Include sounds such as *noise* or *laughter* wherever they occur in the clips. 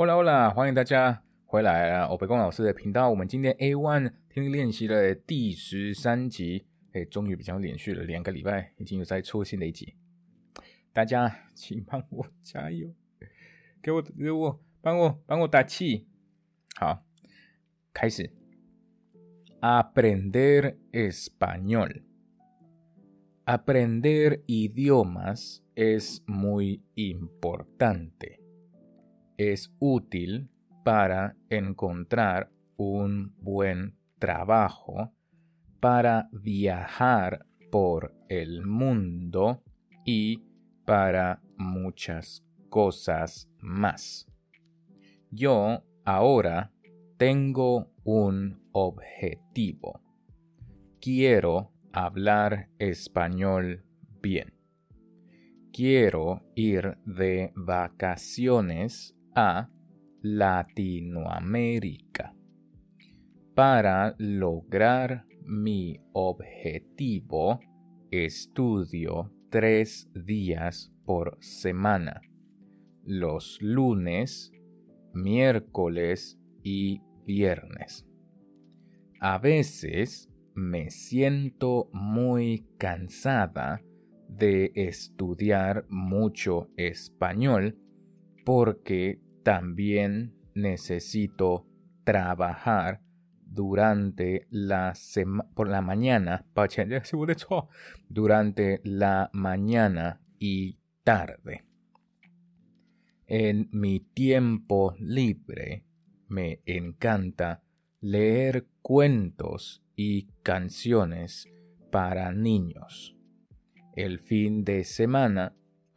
Hola Hola，欢迎大家回来啊！欧北光老师的频道，我们今天 A One 听力练习的第十三集，哎，终于比较连续了两个礼拜，已经有在出新的一集。大家请帮我加油，给我给我帮我帮我打气。好，开始。Aprender español. Aprender idiomas es muy importante. Es útil para encontrar un buen trabajo, para viajar por el mundo y para muchas cosas más. Yo ahora tengo un objetivo. Quiero hablar español bien. Quiero ir de vacaciones a Latinoamérica. Para lograr mi objetivo, estudio tres días por semana. Los lunes, miércoles y viernes. A veces me siento muy cansada de estudiar mucho español porque también necesito trabajar durante la por la mañana, durante la mañana y tarde. En mi tiempo libre me encanta leer cuentos y canciones para niños. El fin de semana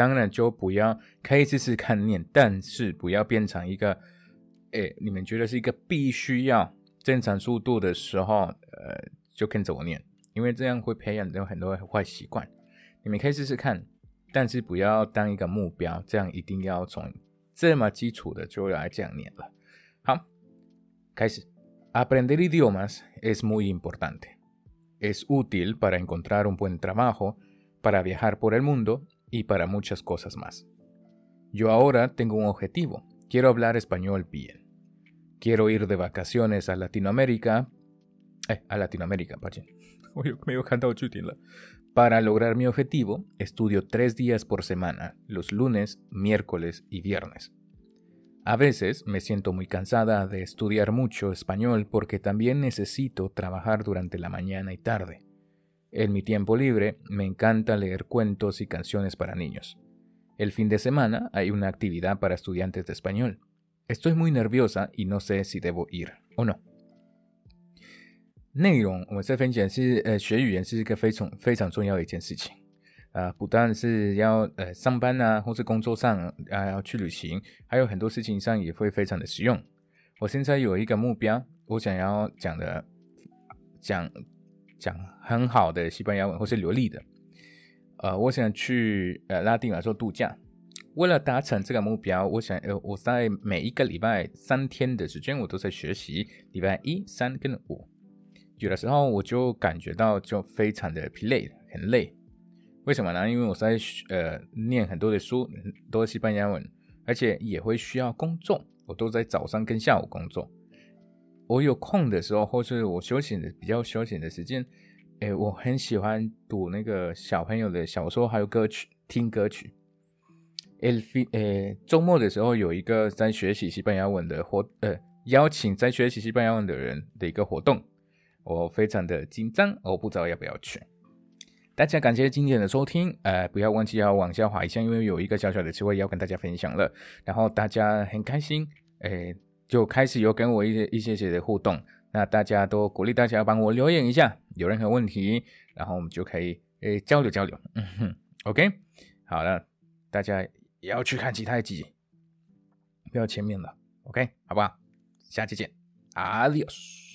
当然就不要可以试试看念，但是不要变成一个，诶，你们觉得是一个必须要正常速度的时候，呃，就跟着我念，因为这样会培养有很多坏习惯。你们可以试试看，但是不要当一个目标，这样一定要从这么基础的就来这样念了。好，开始。Aprender idiomas es muy importante. Es útil para encontrar un buen trabajo, para viajar por el mundo. Y para muchas cosas más. Yo ahora tengo un objetivo. Quiero hablar español bien. Quiero ir de vacaciones a Latinoamérica. Eh, a Latinoamérica, *laughs* Para lograr mi objetivo, estudio tres días por semana, los lunes, miércoles y viernes. A veces me siento muy cansada de estudiar mucho español porque también necesito trabajar durante la mañana y tarde. En mi tiempo libre me encanta leer cuentos y canciones para niños. El fin de semana hay una actividad para estudiantes de español. Estoy muy nerviosa y no sé si debo ir o no. 内容我们在分享是，呃，学语言是一个非常非常重要的一件事情，啊，不但是要呃上班啊，或是工作上啊要去旅行，还有很多事情上也会非常的实用。我现在有一个目标，我想要讲的讲 讲很好的西班牙文或是流利的，呃，我想去呃拉丁美洲度假。为了达成这个目标，我想呃我在每一个礼拜三天的时间，我都在学习。礼拜一、三跟五，有的时候我就感觉到就非常的疲累，很累。为什么呢？因为我在呃念很多的书，都是西班牙文，而且也会需要工作，我都在早上跟下午工作。我有空的时候，或是我休闲的比较休闲的时间，诶，我很喜欢读那个小朋友的小说，还有歌曲，听歌曲。诶，诶，周末的时候有一个在学习西班牙文的活，呃，邀请在学习西班牙文的人的一个活动，我非常的紧张，我不知道要不要去。大家感谢今天的收听，呃，不要忘记要往下滑一下，因为有一个小小的机会要跟大家分享了，然后大家很开心，诶。就开始有跟我一些一些些的互动，那大家都鼓励大家帮我留言一下，有任何问题，然后我们就可以诶交流交流。嗯哼，OK，好了，大家也要去看其他集，不要前面了。OK，好不好？下期见，Adios。